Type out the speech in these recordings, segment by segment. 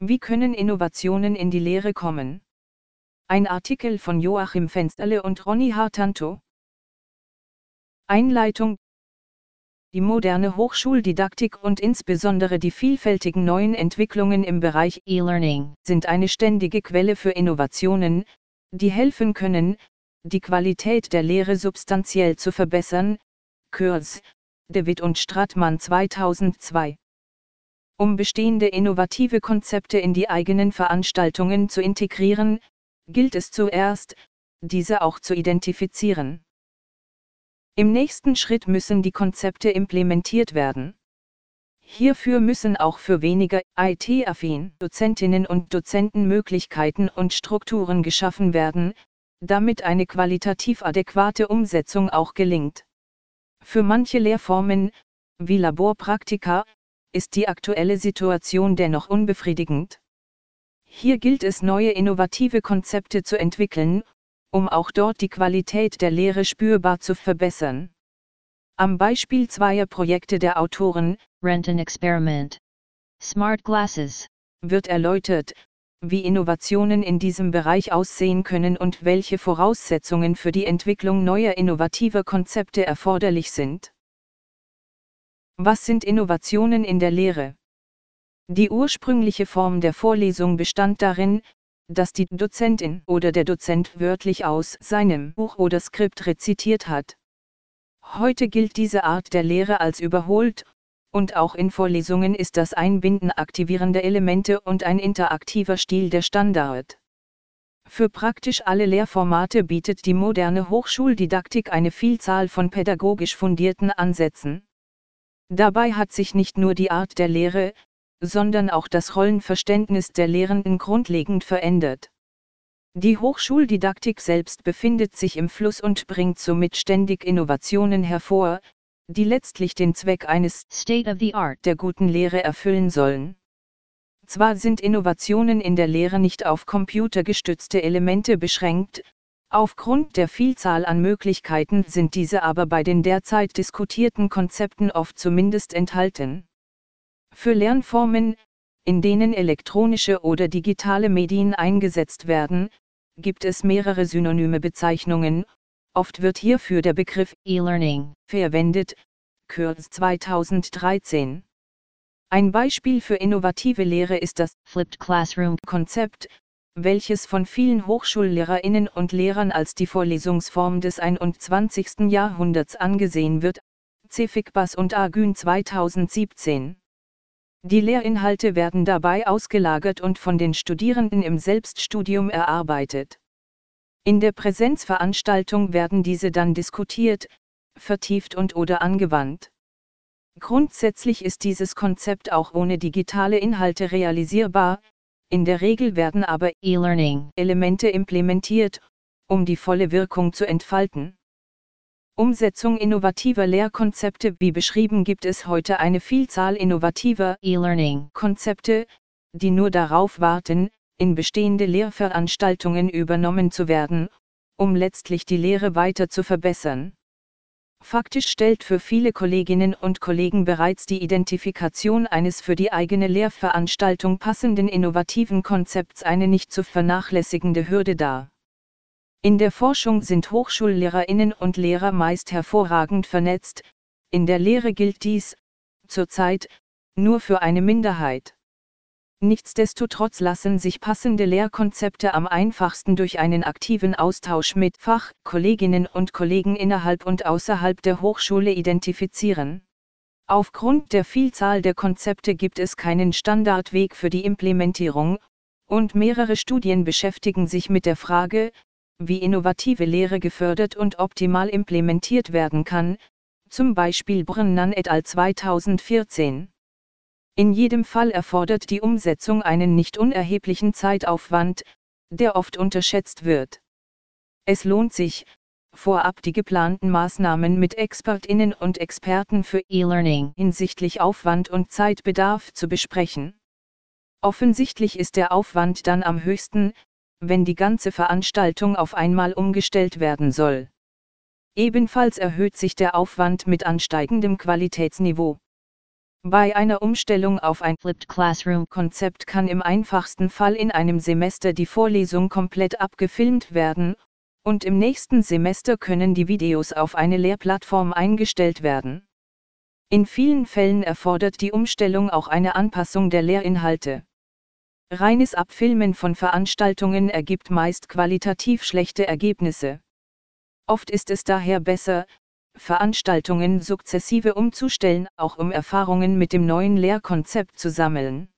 Wie können Innovationen in die Lehre kommen? Ein Artikel von Joachim Fensterle und Ronny Hartanto. Einleitung Die moderne Hochschuldidaktik und insbesondere die vielfältigen neuen Entwicklungen im Bereich E-Learning sind eine ständige Quelle für Innovationen, die helfen können, die Qualität der Lehre substanziell zu verbessern. Kürz, David und Stratmann 2002 um bestehende innovative Konzepte in die eigenen Veranstaltungen zu integrieren, gilt es zuerst, diese auch zu identifizieren. Im nächsten Schritt müssen die Konzepte implementiert werden. Hierfür müssen auch für weniger IT-affin Dozentinnen und Dozenten Möglichkeiten und Strukturen geschaffen werden, damit eine qualitativ adäquate Umsetzung auch gelingt. Für manche Lehrformen, wie Laborpraktika, ist die aktuelle Situation dennoch unbefriedigend. Hier gilt es neue innovative Konzepte zu entwickeln, um auch dort die Qualität der Lehre spürbar zu verbessern. Am Beispiel zweier Projekte der Autoren Rent an Experiment. Smart Glasses wird erläutert, wie Innovationen in diesem Bereich aussehen können und welche Voraussetzungen für die Entwicklung neuer innovativer Konzepte erforderlich sind. Was sind Innovationen in der Lehre? Die ursprüngliche Form der Vorlesung bestand darin, dass die Dozentin oder der Dozent wörtlich aus seinem Buch oder Skript rezitiert hat. Heute gilt diese Art der Lehre als überholt, und auch in Vorlesungen ist das Einbinden aktivierender Elemente und ein interaktiver Stil der Standard. Für praktisch alle Lehrformate bietet die moderne Hochschuldidaktik eine Vielzahl von pädagogisch fundierten Ansätzen. Dabei hat sich nicht nur die Art der Lehre, sondern auch das Rollenverständnis der Lehrenden grundlegend verändert. Die Hochschuldidaktik selbst befindet sich im Fluss und bringt somit ständig Innovationen hervor, die letztlich den Zweck eines State of the Art der guten Lehre erfüllen sollen. Zwar sind Innovationen in der Lehre nicht auf computergestützte Elemente beschränkt, Aufgrund der Vielzahl an Möglichkeiten sind diese aber bei den derzeit diskutierten Konzepten oft zumindest enthalten. Für Lernformen, in denen elektronische oder digitale Medien eingesetzt werden, gibt es mehrere synonyme Bezeichnungen, oft wird hierfür der Begriff E-Learning verwendet, Kürz 2013. Ein Beispiel für innovative Lehre ist das Flipped Classroom Konzept, welches von vielen Hochschullehrerinnen und Lehrern als die Vorlesungsform des 21. Jahrhunderts angesehen wird, Cefikbas und Agün 2017. Die Lehrinhalte werden dabei ausgelagert und von den Studierenden im Selbststudium erarbeitet. In der Präsenzveranstaltung werden diese dann diskutiert, vertieft und oder angewandt. Grundsätzlich ist dieses Konzept auch ohne digitale Inhalte realisierbar, in der Regel werden aber E-Learning-Elemente implementiert, um die volle Wirkung zu entfalten. Umsetzung innovativer Lehrkonzepte Wie beschrieben gibt es heute eine Vielzahl innovativer E-Learning-Konzepte, die nur darauf warten, in bestehende Lehrveranstaltungen übernommen zu werden, um letztlich die Lehre weiter zu verbessern. Faktisch stellt für viele Kolleginnen und Kollegen bereits die Identifikation eines für die eigene Lehrveranstaltung passenden innovativen Konzepts eine nicht zu vernachlässigende Hürde dar. In der Forschung sind Hochschullehrerinnen und Lehrer meist hervorragend vernetzt, in der Lehre gilt dies, zurzeit, nur für eine Minderheit. Nichtsdestotrotz lassen sich passende Lehrkonzepte am einfachsten durch einen aktiven Austausch mit Fachkolleginnen und Kollegen innerhalb und außerhalb der Hochschule identifizieren. Aufgrund der Vielzahl der Konzepte gibt es keinen Standardweg für die Implementierung, und mehrere Studien beschäftigen sich mit der Frage, wie innovative Lehre gefördert und optimal implementiert werden kann, zum Beispiel Brennan et al. 2014. In jedem Fall erfordert die Umsetzung einen nicht unerheblichen Zeitaufwand, der oft unterschätzt wird. Es lohnt sich, vorab die geplanten Maßnahmen mit Expertinnen und Experten für E-Learning hinsichtlich Aufwand und Zeitbedarf zu besprechen. Offensichtlich ist der Aufwand dann am höchsten, wenn die ganze Veranstaltung auf einmal umgestellt werden soll. Ebenfalls erhöht sich der Aufwand mit ansteigendem Qualitätsniveau. Bei einer Umstellung auf ein Flipped Classroom Konzept kann im einfachsten Fall in einem Semester die Vorlesung komplett abgefilmt werden, und im nächsten Semester können die Videos auf eine Lehrplattform eingestellt werden. In vielen Fällen erfordert die Umstellung auch eine Anpassung der Lehrinhalte. Reines Abfilmen von Veranstaltungen ergibt meist qualitativ schlechte Ergebnisse. Oft ist es daher besser, Veranstaltungen sukzessive umzustellen, auch um Erfahrungen mit dem neuen Lehrkonzept zu sammeln.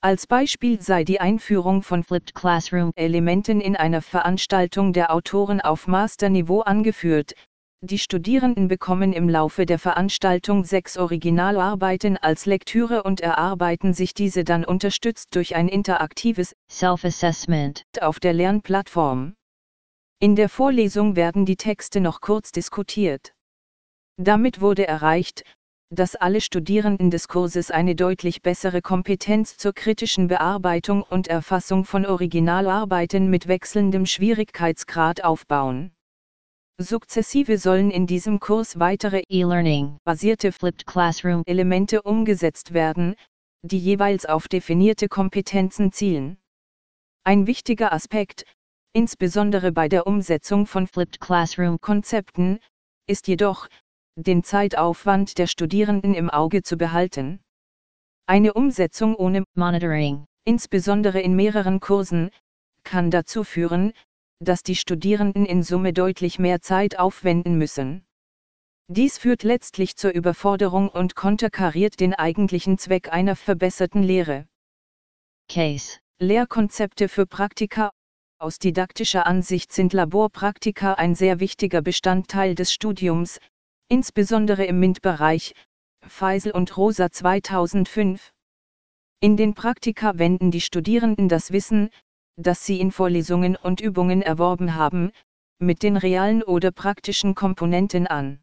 Als Beispiel sei die Einführung von Flipped Classroom Elementen in einer Veranstaltung der Autoren auf Masterniveau angeführt. Die Studierenden bekommen im Laufe der Veranstaltung sechs Originalarbeiten als Lektüre und erarbeiten sich diese dann unterstützt durch ein interaktives Self-Assessment auf der Lernplattform. In der Vorlesung werden die Texte noch kurz diskutiert. Damit wurde erreicht, dass alle Studierenden des Kurses eine deutlich bessere Kompetenz zur kritischen Bearbeitung und Erfassung von Originalarbeiten mit wechselndem Schwierigkeitsgrad aufbauen. Sukzessive sollen in diesem Kurs weitere E-Learning basierte Flipped Classroom Elemente umgesetzt werden, die jeweils auf definierte Kompetenzen zielen. Ein wichtiger Aspekt, insbesondere bei der Umsetzung von Flipped Classroom Konzepten, ist jedoch, den Zeitaufwand der Studierenden im Auge zu behalten. Eine Umsetzung ohne Monitoring insbesondere in mehreren Kursen, kann dazu führen, dass die Studierenden in Summe deutlich mehr Zeit aufwenden müssen. Dies führt letztlich zur Überforderung und konterkariert den eigentlichen Zweck einer verbesserten Lehre. Case Lehrkonzepte für Praktika aus didaktischer Ansicht sind Laborpraktika ein sehr wichtiger Bestandteil des Studiums, insbesondere im MINT-Bereich, Feisel und Rosa 2005. In den Praktika wenden die Studierenden das Wissen, das sie in Vorlesungen und Übungen erworben haben, mit den realen oder praktischen Komponenten an.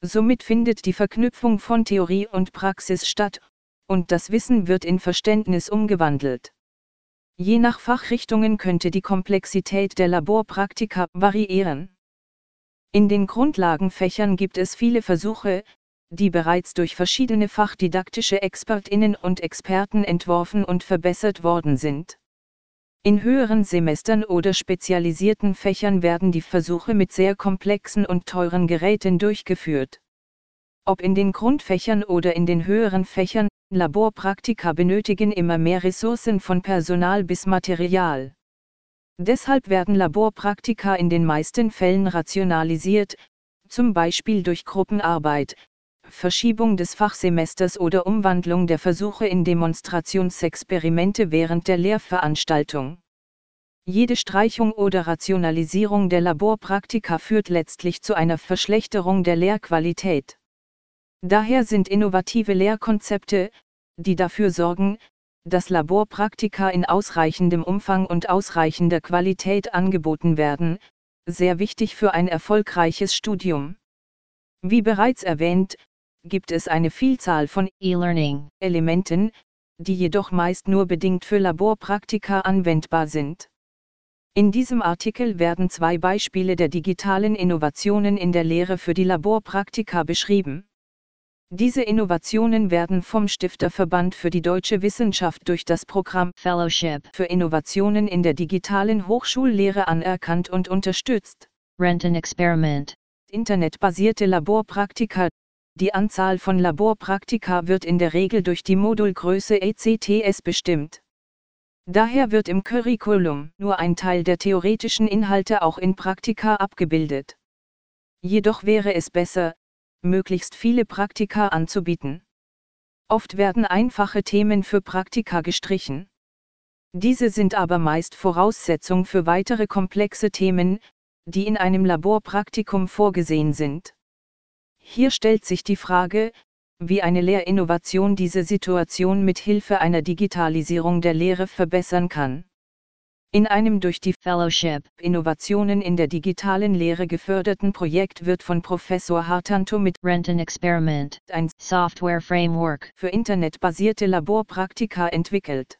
Somit findet die Verknüpfung von Theorie und Praxis statt, und das Wissen wird in Verständnis umgewandelt. Je nach Fachrichtungen könnte die Komplexität der Laborpraktika variieren. In den Grundlagenfächern gibt es viele Versuche, die bereits durch verschiedene fachdidaktische Expertinnen und Experten entworfen und verbessert worden sind. In höheren Semestern oder spezialisierten Fächern werden die Versuche mit sehr komplexen und teuren Geräten durchgeführt. Ob in den Grundfächern oder in den höheren Fächern, Laborpraktika benötigen immer mehr Ressourcen von Personal bis Material. Deshalb werden Laborpraktika in den meisten Fällen rationalisiert, zum Beispiel durch Gruppenarbeit, Verschiebung des Fachsemesters oder Umwandlung der Versuche in Demonstrationsexperimente während der Lehrveranstaltung. Jede Streichung oder Rationalisierung der Laborpraktika führt letztlich zu einer Verschlechterung der Lehrqualität. Daher sind innovative Lehrkonzepte, die dafür sorgen, dass Laborpraktika in ausreichendem Umfang und ausreichender Qualität angeboten werden, sehr wichtig für ein erfolgreiches Studium. Wie bereits erwähnt, gibt es eine Vielzahl von E-Learning Elementen, die jedoch meist nur bedingt für Laborpraktika anwendbar sind. In diesem Artikel werden zwei Beispiele der digitalen Innovationen in der Lehre für die Laborpraktika beschrieben. Diese Innovationen werden vom Stifterverband für die deutsche Wissenschaft durch das Programm Fellowship für Innovationen in der digitalen Hochschullehre anerkannt und unterstützt. Renton Experiment Internetbasierte Laborpraktika Die Anzahl von Laborpraktika wird in der Regel durch die Modulgröße ECTS bestimmt. Daher wird im Curriculum nur ein Teil der theoretischen Inhalte auch in Praktika abgebildet. Jedoch wäre es besser, möglichst viele Praktika anzubieten. Oft werden einfache Themen für Praktika gestrichen. Diese sind aber meist Voraussetzung für weitere komplexe Themen, die in einem Laborpraktikum vorgesehen sind. Hier stellt sich die Frage, wie eine Lehrinnovation diese Situation mit Hilfe einer Digitalisierung der Lehre verbessern kann. In einem durch die Fellowship Innovationen in der digitalen Lehre geförderten Projekt wird von Professor Hartanto mit Renton Experiment ein Software Framework für internetbasierte Laborpraktika entwickelt.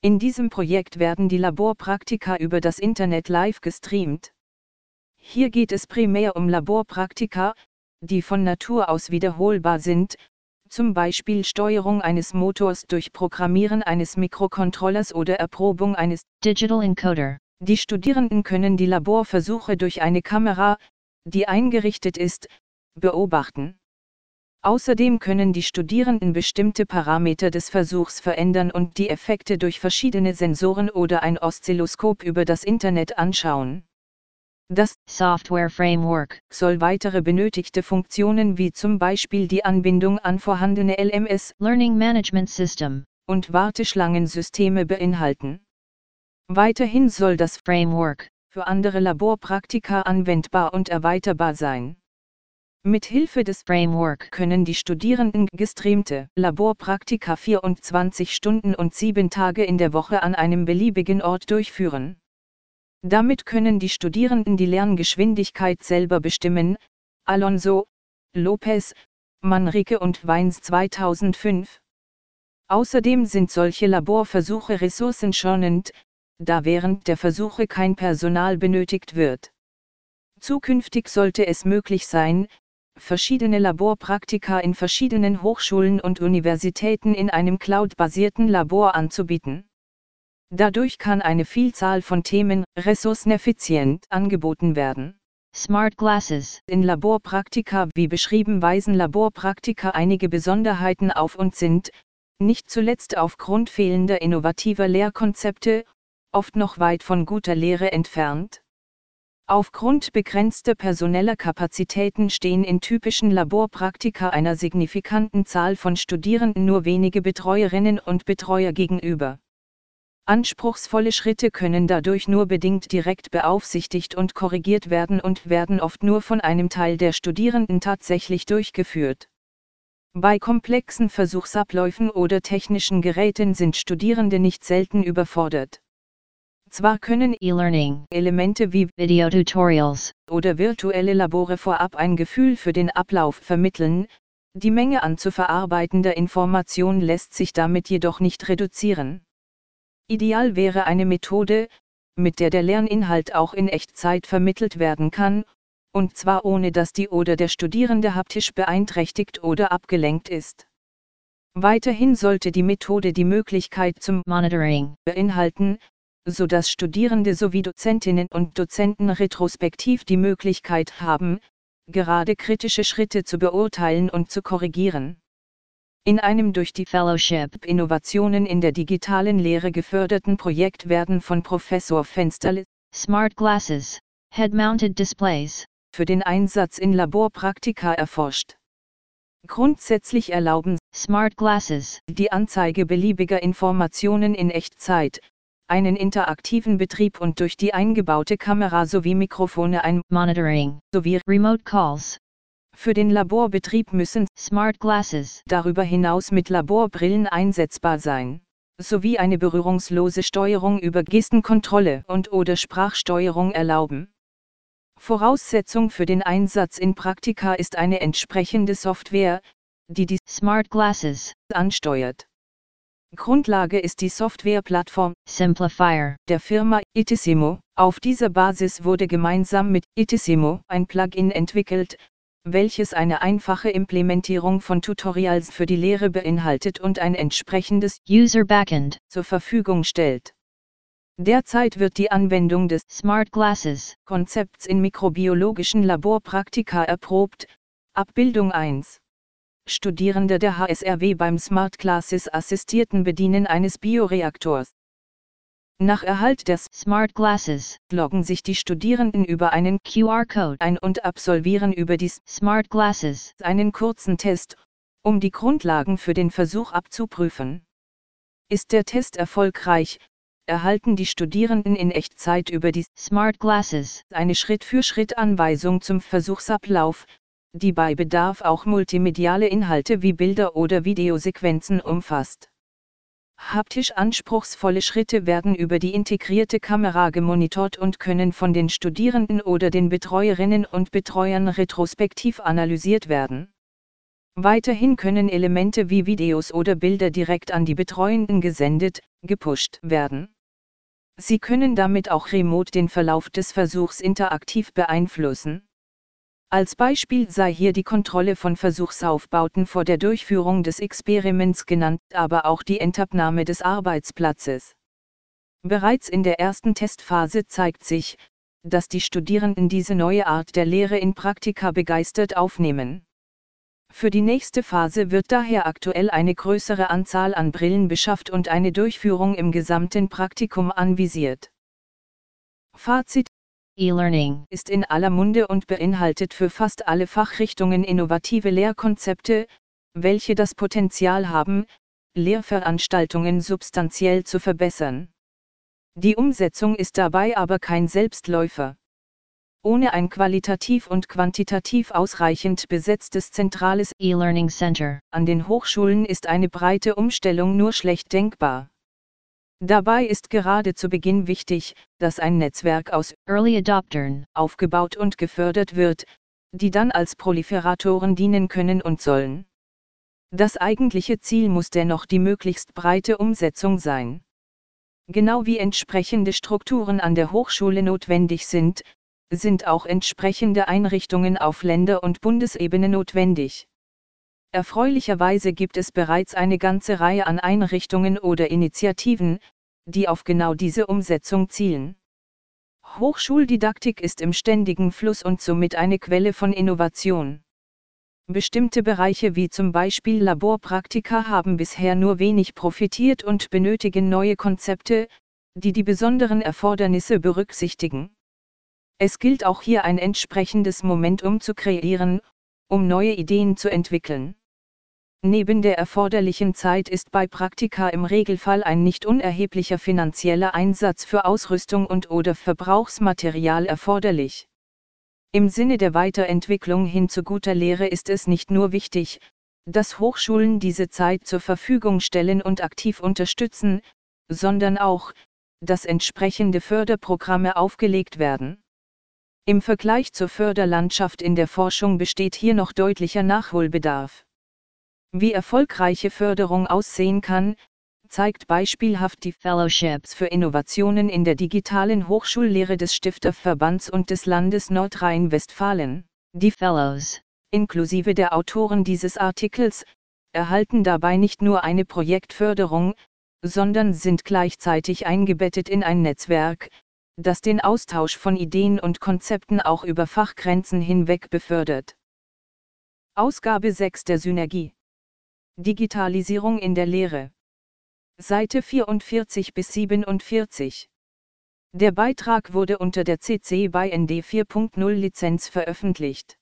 In diesem Projekt werden die Laborpraktika über das Internet live gestreamt. Hier geht es primär um Laborpraktika, die von Natur aus wiederholbar sind, zum Beispiel Steuerung eines Motors durch Programmieren eines Mikrocontrollers oder Erprobung eines Digital encoder. Die Studierenden können die Laborversuche durch eine Kamera, die eingerichtet ist, beobachten. Außerdem können die Studierenden bestimmte Parameter des Versuchs verändern und die Effekte durch verschiedene Sensoren oder ein Oszilloskop über das Internet anschauen. Das Software Framework soll weitere benötigte Funktionen wie zum Beispiel die Anbindung an vorhandene LMS Learning Management System und Warteschlangensysteme beinhalten. Weiterhin soll das Framework für andere Laborpraktika anwendbar und erweiterbar sein. Mit Hilfe des Framework können die Studierenden gestreamte Laborpraktika 24 Stunden und 7 Tage in der Woche an einem beliebigen Ort durchführen. Damit können die Studierenden die Lerngeschwindigkeit selber bestimmen. Alonso, Lopez, Manrique und Weins 2005. Außerdem sind solche Laborversuche ressourcenschonend, da während der Versuche kein Personal benötigt wird. Zukünftig sollte es möglich sein, verschiedene Laborpraktika in verschiedenen Hochschulen und Universitäten in einem cloud-basierten Labor anzubieten. Dadurch kann eine Vielzahl von Themen ressourceneffizient angeboten werden. Smart Glasses In Laborpraktika wie beschrieben weisen Laborpraktika einige Besonderheiten auf und sind, nicht zuletzt aufgrund fehlender innovativer Lehrkonzepte, oft noch weit von guter Lehre entfernt. Aufgrund begrenzter personeller Kapazitäten stehen in typischen Laborpraktika einer signifikanten Zahl von Studierenden nur wenige Betreuerinnen und Betreuer gegenüber. Anspruchsvolle Schritte können dadurch nur bedingt direkt beaufsichtigt und korrigiert werden und werden oft nur von einem Teil der Studierenden tatsächlich durchgeführt. Bei komplexen Versuchsabläufen oder technischen Geräten sind Studierende nicht selten überfordert. Zwar können E-Learning Elemente wie Video Tutorials oder virtuelle Labore vorab ein Gefühl für den Ablauf vermitteln, die Menge an zu verarbeitender Information lässt sich damit jedoch nicht reduzieren. Ideal wäre eine Methode, mit der der Lerninhalt auch in Echtzeit vermittelt werden kann, und zwar ohne dass die oder der Studierende haptisch beeinträchtigt oder abgelenkt ist. Weiterhin sollte die Methode die Möglichkeit zum Monitoring beinhalten, so dass Studierende sowie Dozentinnen und Dozenten retrospektiv die Möglichkeit haben, gerade kritische Schritte zu beurteilen und zu korrigieren. In einem durch die Fellowship Innovationen in der digitalen Lehre geförderten Projekt werden von Professor Fensterle Smart Glasses Head-Mounted Displays für den Einsatz in Laborpraktika erforscht. Grundsätzlich erlauben Smart Glasses die Anzeige beliebiger Informationen in Echtzeit, einen interaktiven Betrieb und durch die eingebaute Kamera sowie Mikrofone ein Monitoring sowie Remote Calls für den Laborbetrieb müssen Smart Glasses darüber hinaus mit Laborbrillen einsetzbar sein, sowie eine berührungslose Steuerung über Gestenkontrolle und oder Sprachsteuerung erlauben. Voraussetzung für den Einsatz in Praktika ist eine entsprechende Software, die die Smart Glasses ansteuert. Grundlage ist die Softwareplattform Simplifier der Firma Itissimo. Auf dieser Basis wurde gemeinsam mit Itissimo ein Plugin entwickelt, welches eine einfache Implementierung von Tutorials für die Lehre beinhaltet und ein entsprechendes User Backend zur Verfügung stellt. Derzeit wird die Anwendung des Smart Glasses Konzepts in mikrobiologischen Laborpraktika erprobt. Abbildung 1 Studierende der HSRW beim Smart Classes assistierten Bedienen eines Bioreaktors. Nach Erhalt des Smart Glasses loggen sich die Studierenden über einen QR-Code ein und absolvieren über dies Smart Glasses einen kurzen Test, um die Grundlagen für den Versuch abzuprüfen. Ist der Test erfolgreich, erhalten die Studierenden in Echtzeit über die Smart Glasses eine Schritt-für-Schritt-Anweisung zum Versuchsablauf, die bei Bedarf auch multimediale Inhalte wie Bilder oder Videosequenzen umfasst. Haptisch anspruchsvolle Schritte werden über die integrierte Kamera gemonitort und können von den Studierenden oder den Betreuerinnen und Betreuern retrospektiv analysiert werden. Weiterhin können Elemente wie Videos oder Bilder direkt an die Betreuenden gesendet, gepusht werden. Sie können damit auch remote den Verlauf des Versuchs interaktiv beeinflussen. Als Beispiel sei hier die Kontrolle von Versuchsaufbauten vor der Durchführung des Experiments genannt, aber auch die Entabnahme des Arbeitsplatzes. Bereits in der ersten Testphase zeigt sich, dass die Studierenden diese neue Art der Lehre in Praktika begeistert aufnehmen. Für die nächste Phase wird daher aktuell eine größere Anzahl an Brillen beschafft und eine Durchführung im gesamten Praktikum anvisiert. Fazit E-Learning ist in aller Munde und beinhaltet für fast alle Fachrichtungen innovative Lehrkonzepte, welche das Potenzial haben, Lehrveranstaltungen substanziell zu verbessern. Die Umsetzung ist dabei aber kein Selbstläufer. Ohne ein qualitativ und quantitativ ausreichend besetztes zentrales E-Learning Center an den Hochschulen ist eine breite Umstellung nur schlecht denkbar. Dabei ist gerade zu Beginn wichtig, dass ein Netzwerk aus Early Adoptern aufgebaut und gefördert wird, die dann als Proliferatoren dienen können und sollen. Das eigentliche Ziel muss dennoch die möglichst breite Umsetzung sein. Genau wie entsprechende Strukturen an der Hochschule notwendig sind, sind auch entsprechende Einrichtungen auf Länder- und Bundesebene notwendig. Erfreulicherweise gibt es bereits eine ganze Reihe an Einrichtungen oder Initiativen, die auf genau diese Umsetzung zielen. Hochschuldidaktik ist im ständigen Fluss und somit eine Quelle von Innovation. Bestimmte Bereiche wie zum Beispiel Laborpraktika haben bisher nur wenig profitiert und benötigen neue Konzepte, die die besonderen Erfordernisse berücksichtigen. Es gilt auch hier ein entsprechendes Momentum zu kreieren, um neue Ideen zu entwickeln. Neben der erforderlichen Zeit ist bei Praktika im Regelfall ein nicht unerheblicher finanzieller Einsatz für Ausrüstung und oder Verbrauchsmaterial erforderlich. Im Sinne der Weiterentwicklung hin zu guter Lehre ist es nicht nur wichtig, dass Hochschulen diese Zeit zur Verfügung stellen und aktiv unterstützen, sondern auch, dass entsprechende Förderprogramme aufgelegt werden. Im Vergleich zur Förderlandschaft in der Forschung besteht hier noch deutlicher Nachholbedarf. Wie erfolgreiche Förderung aussehen kann, zeigt beispielhaft die Fellowships für Innovationen in der digitalen Hochschullehre des Stifterverbands und des Landes Nordrhein-Westfalen. Die Fellows inklusive der Autoren dieses Artikels, erhalten dabei nicht nur eine Projektförderung, sondern sind gleichzeitig eingebettet in ein Netzwerk, das den Austausch von Ideen und Konzepten auch über Fachgrenzen hinweg befördert. Ausgabe 6 der Synergie. Digitalisierung in der Lehre. Seite 44 bis 47. Der Beitrag wurde unter der CC BY ND 4.0 Lizenz veröffentlicht.